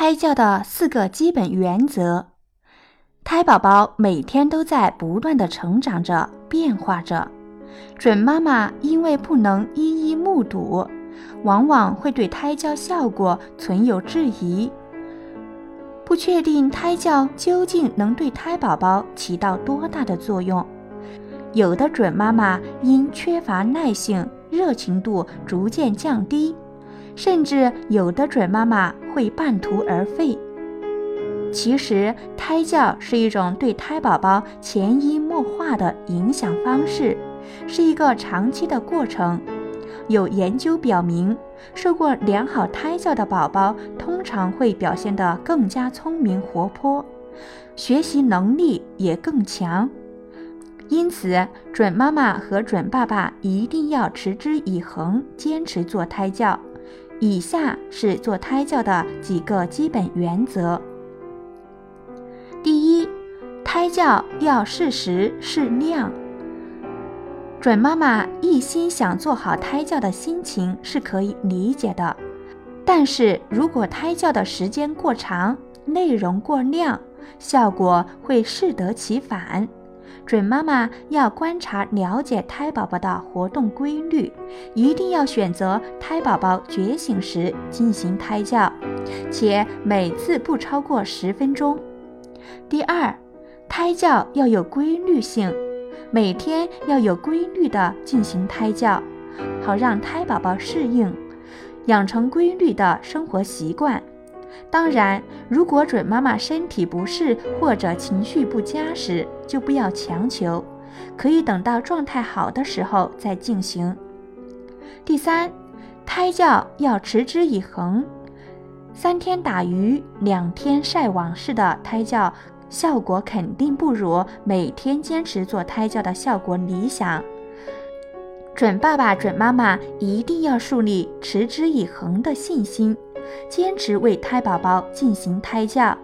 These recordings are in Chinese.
胎教的四个基本原则。胎宝宝每天都在不断的成长着、变化着，准妈妈因为不能一一目睹，往往会对胎教效果存有质疑，不确定胎教究竟能对胎宝宝起到多大的作用。有的准妈妈因缺乏耐性，热情度逐渐降低，甚至有的准妈妈会半途而废。其实，胎教是一种对胎宝宝潜移默化的影响方式，是一个长期的过程。有研究表明，受过良好胎教的宝宝通常会表现得更加聪明活泼，学习能力也更强。因此，准妈妈和准爸爸一定要持之以恒，坚持做胎教。以下是做胎教的几个基本原则。第一，胎教要适时适量。准妈妈一心想做好胎教的心情是可以理解的，但是如果胎教的时间过长，内容过量，效果会适得其反。准妈妈要观察了解胎宝宝的活动规律，一定要选择胎宝宝觉醒时进行胎教，且每次不超过十分钟。第二，胎教要有规律性，每天要有规律的进行胎教，好让胎宝宝适应，养成规律的生活习惯。当然，如果准妈妈身体不适或者情绪不佳时，就不要强求，可以等到状态好的时候再进行。第三，胎教要持之以恒。三天打鱼两天晒网式的胎教效果肯定不如每天坚持做胎教的效果理想。准爸爸、准妈妈一定要树立持之以恒的信心，坚持为胎宝宝进行胎教。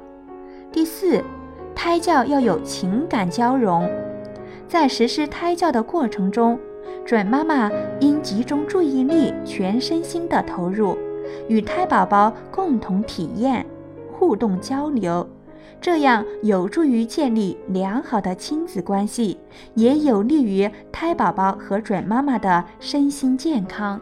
第四，胎教要有情感交融，在实施胎教的过程中，准妈妈应集中注意力，全身心的投入。与胎宝宝共同体验、互动交流，这样有助于建立良好的亲子关系，也有利于胎宝宝和准妈妈的身心健康。